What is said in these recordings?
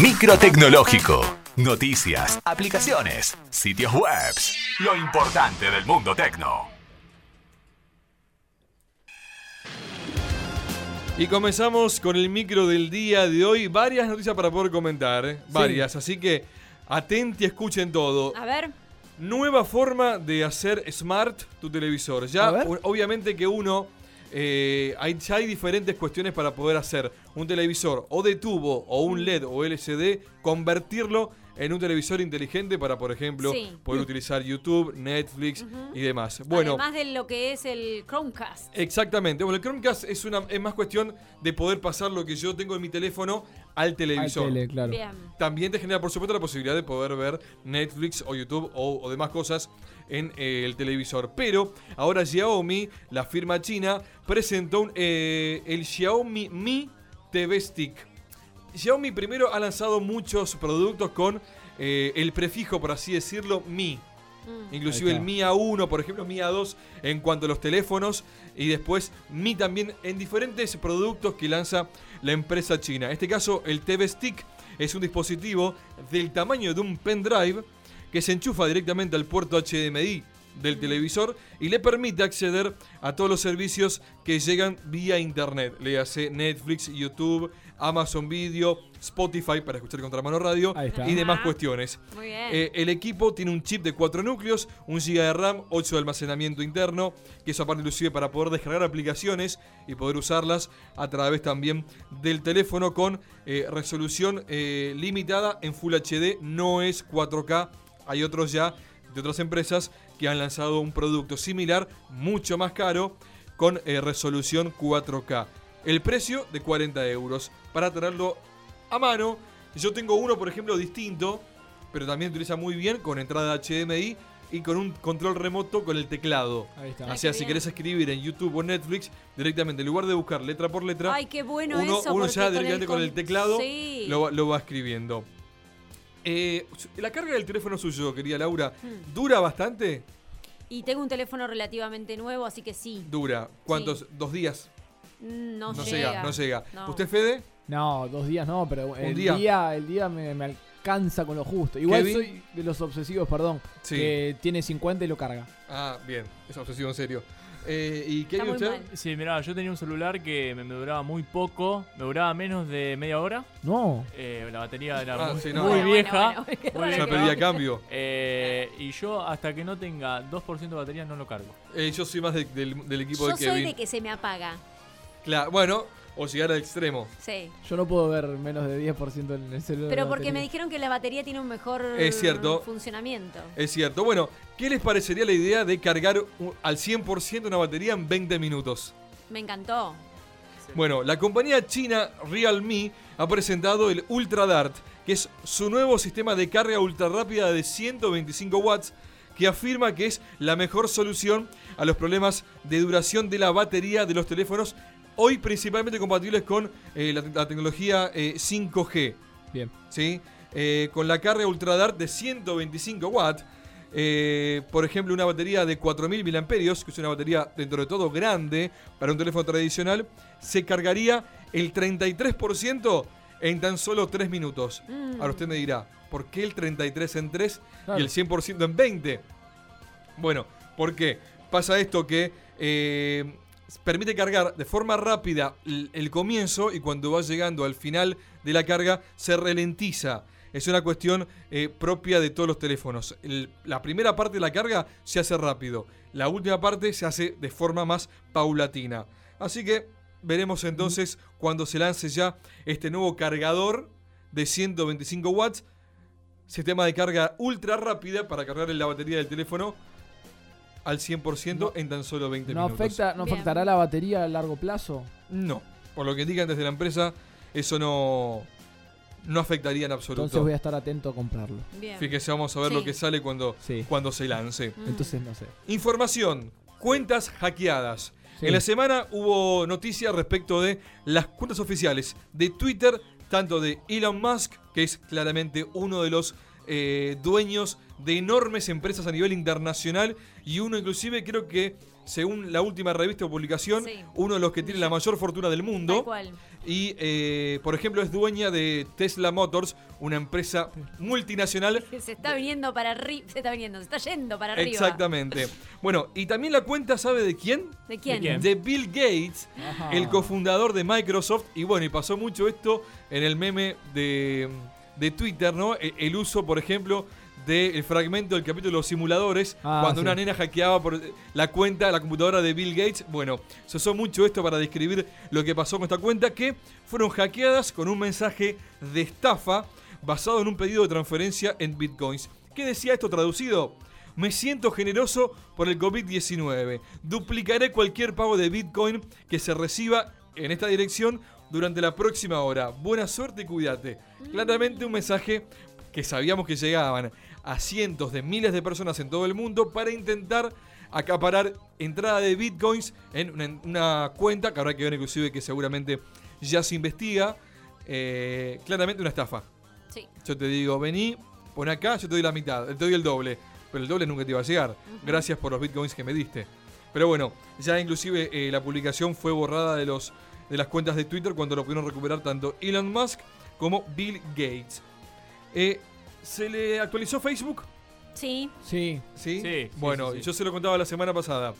Micro tecnológico. Noticias, aplicaciones, sitios web. Lo importante del mundo tecno. Y comenzamos con el micro del día de hoy. Varias noticias para poder comentar. ¿eh? Varias. Así que atenti, escuchen todo. A ver. Nueva forma de hacer smart tu televisor. Ya, A ver. o- obviamente que uno. Eh, hay, ya hay diferentes cuestiones para poder hacer un televisor o de tubo o un LED o LCD, convertirlo en un televisor inteligente para, por ejemplo, Sí. poder utilizar YouTube, Netflix y demás. Bueno, Además de lo que es el Chromecast. Exactamente. Bueno, el Chromecast es, una, es más cuestión de poder pasar lo que yo tengo en mi teléfono al televisor. Al tele, claro. Bien. También te genera, por supuesto, la posibilidad de poder ver Netflix o YouTube o, o demás cosas en eh, el televisor. Pero ahora Xiaomi, la firma china, presentó un, eh, el Xiaomi Mi TV Stick. Xiaomi primero ha lanzado muchos productos con eh, el prefijo, por así decirlo, Mi. Inclusive Ahí el está. Mi A1, por ejemplo, Mi A2 en cuanto a los teléfonos y después Mi también en diferentes productos que lanza la empresa china. En este caso, el TV Stick es un dispositivo del tamaño de un pendrive que se enchufa directamente al puerto HDMI del televisor y le permite acceder a todos los servicios que llegan vía internet. Le hace Netflix, YouTube, Amazon Video, Spotify para escuchar Contramano Radio y demás Ajá. cuestiones. Muy bien. Eh, el equipo tiene un chip de 4 núcleos, 1 GB de RAM, 8 de almacenamiento interno, que eso aparte inclusive para poder descargar aplicaciones y poder usarlas a través también del teléfono con eh, resolución eh, limitada en Full HD, no es 4K. Hay otros ya de otras empresas que han lanzado un producto similar, mucho más caro, con eh, resolución 4K. El precio de 40 euros. Para tenerlo a mano, yo tengo uno, por ejemplo, distinto, pero también utiliza muy bien con entrada HDMI y con un control remoto con el teclado. Ahí está. O Ay, sea, si bien. querés escribir en YouTube o Netflix, directamente, en lugar de buscar letra por letra, Ay, qué bueno uno, eso. uno porque ya con directamente con el con- teclado Sí. lo, va- lo va escribiendo. Eh, la carga del teléfono suyo, querida Laura, Hmm. ¿dura bastante? Y tengo un teléfono relativamente nuevo, así que sí. Dura. ¿Cuántos? ¿Dos días? Mm, No, No llega. llega, no llega. No. ¿Usted, Fede? No, dos días no, pero el día? día, el día me, me alcanza con lo justo. Igual Kevin. soy de los obsesivos, perdón, Sí. que tiene 50 y lo carga. Ah, bien. Es obsesivo en serio. Eh, ¿Y qué Está hay muy usted? mal. Sí, mirá, yo tenía un celular que me, me duraba muy poco, me duraba menos de media hora. No. eh, la batería era Ah, muy, sí, no. muy Bueno, vieja. bueno, bueno, qué muy raro Ya que vieja. pedía cambio. Eh, y yo hasta que no tenga 2% de batería no lo cargo. Eh, yo soy más de- del, del equipo Yo de soy Kevin. de que se me apaga. Claro, bueno, o llegar al extremo. Sí. Yo no puedo ver menos de 10% en el celular. Pero porque me dijeron que la batería tiene un mejor Es cierto. funcionamiento. Es cierto. Bueno, ¿qué les parecería la idea de cargar al 100% una batería en 20 minutos? Me encantó. Bueno, la compañía china Realme ha presentado el Ultra Dart, que es su nuevo sistema de carga ultra rápida de 125 watts, que afirma que es la mejor solución a los problemas de duración de la batería de los teléfonos, hoy principalmente compatibles con eh, la, la tecnología eh, 5G. Bien. ¿sí? Eh, con la carga Ultra Dart de 125 watts. eh, por ejemplo, una batería de 4000 mAh, que es una batería dentro de todo grande para un teléfono tradicional, se cargaría el 33% en tan solo 3 minutos. Mm. Ahora usted me dirá, ¿por qué el 33 en 3 Claro. y el 100% en 20? Bueno, ¿por qué? Pasa esto que eh, permite cargar de forma rápida el, el comienzo y cuando va llegando al final de la carga se ralentiza. Es una cuestión eh, propia de todos los teléfonos. El- la primera parte de la carga se hace rápido. La última parte se hace de forma más paulatina. Así que veremos entonces cuando se lance ya este nuevo cargador de 125 watts. Sistema de carga ultra rápida para cargar la batería del teléfono al 100% en tan solo 20 ¿No, minutos. afecta, ¿No Bien. afectará la batería a largo plazo? No, por lo que indican desde la empresa, eso no, no afectaría en absoluto. Entonces voy a estar atento a comprarlo. Bien. Fíjese, vamos a ver Sí. lo que sale cuando, Sí. cuando se lance. Mm. Entonces no sé. Información, cuentas hackeadas. Sí. En la semana hubo noticias respecto de las cuentas oficiales de Twitter, tanto de Elon Musk, que es claramente uno de los eh, dueños de enormes empresas a nivel internacional, y uno inclusive creo que según la última revista o publicación, Sí. uno de los que tiene la mayor fortuna del Tal mundo. cual. Y, eh, por ejemplo, es dueña de Tesla Motors, una empresa multinacional. Que se está viniendo para arriba. Se está viniendo, se está yendo para arriba. Exactamente. Bueno, y también la cuenta, ¿sabe de quién? ¿De quién? ¿De quién? De Bill Gates, Ajá. el cofundador de Microsoft. Y bueno, y pasó mucho esto en el meme de, de Twitter, ¿no? E- El uso, por ejemplo, del fragmento del capítulo de los simuladores, Ah, cuando sí. una nena hackeaba por la cuenta, la computadora de Bill Gates. Bueno, se usó mucho esto para describir lo que pasó con esta cuenta, que fueron hackeadas con un mensaje de estafa basado en un pedido de transferencia en bitcoins. ¿Qué decía esto traducido? Me siento generoso por el COVID-19. Duplicaré cualquier pago de Bitcoin que se reciba en esta dirección durante la próxima hora. Buena suerte y cuídate. Claramente un mensaje que sabíamos que llegaban a cientos de miles de personas en todo el mundo para intentar acaparar entrada de bitcoins en una, en una cuenta que habrá que ver inclusive que seguramente ya se investiga. Eh, claramente una estafa. Sí. Yo te digo, vení, pon acá, yo te doy la mitad, te doy el doble. Pero el doble nunca te iba a llegar. Gracias por los bitcoins que me diste. Pero bueno, ya inclusive eh, la publicación fue borrada de, los, de las cuentas de Twitter cuando lo pudieron recuperar tanto Elon Musk como Bill Gates. Eh, ¿Se le actualizó Facebook? Sí. Sí. ¿Sí? Sí, bueno, sí, sí. yo se lo contaba la semana pasada.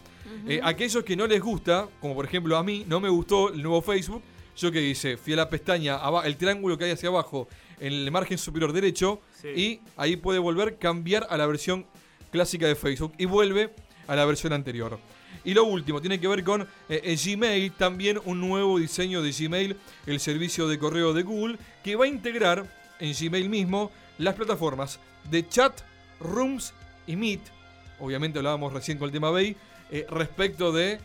Eh, aquellos que no les gusta, como por ejemplo a mí, no me gustó el nuevo Facebook. Yo que hice, fui a la pestaña, el triángulo que hay hacia abajo, en el margen superior derecho, Sí. y ahí puede volver, cambiar a la versión clásica de Facebook y vuelve a la versión anterior. Y lo último, tiene que ver con eh, eh, Gmail, también un nuevo diseño de Gmail, el servicio de correo de Google, que va a integrar en Gmail mismo las plataformas de chat, Rooms y Meet. Obviamente hablábamos recién con el tema Bay, eh, respecto de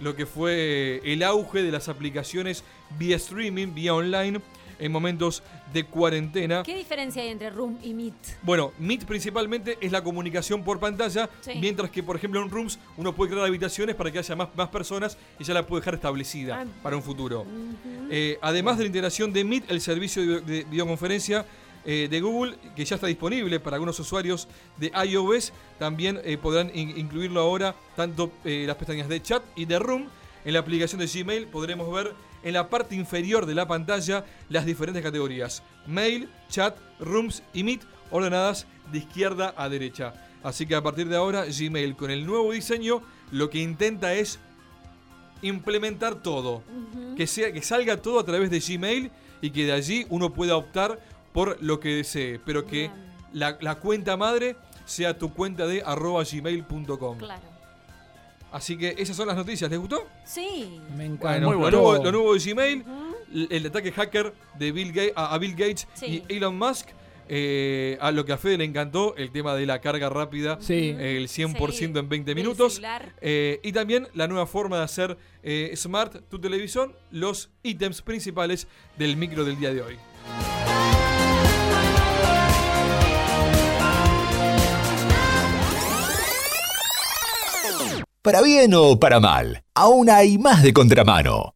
lo que fue el auge de las aplicaciones vía streaming, vía online, en momentos de cuarentena. ¿Qué diferencia hay entre Room y Meet? Bueno, Meet principalmente es la comunicación por pantalla, Sí. mientras que, por ejemplo, en Rooms uno puede crear habitaciones para que haya más, más personas y ya la puede dejar establecida Ah. para un futuro. Eh, además de la integración de Meet, el servicio de, de videoconferencia eh, de Google, que ya está disponible para algunos usuarios de iOS, también eh, podrán in- incluirlo ahora tanto eh, las pestañas de chat y de Room. En la aplicación de Gmail podremos ver en la parte inferior de la pantalla las diferentes categorías. Mail, chat, Rooms y Meet ordenadas de izquierda a derecha. Así que a partir de ahora Gmail con el nuevo diseño lo que intenta es implementar todo que, sea, que salga todo a través de Gmail y que de allí uno pueda optar por lo que desee, pero que la cuenta madre sea tu cuenta de arroba gmail.com. Claro. Así que esas son las noticias, ¿les gustó? Sí. Me encanta. Bueno, muy lo, bueno. nuevo, lo nuevo de Gmail, el, el ataque hacker de Bill Gates, a, a Bill Gates Sí. y Elon Musk, eh, a lo que a Fede le encantó, el tema de la carga rápida, Sí. el 100% Sí, en 20 del minutos. Eh, y también la nueva forma de hacer eh, smart tu televisión, los ítems principales del micro del día de hoy. Para bien o para mal, aún hay más de contramano.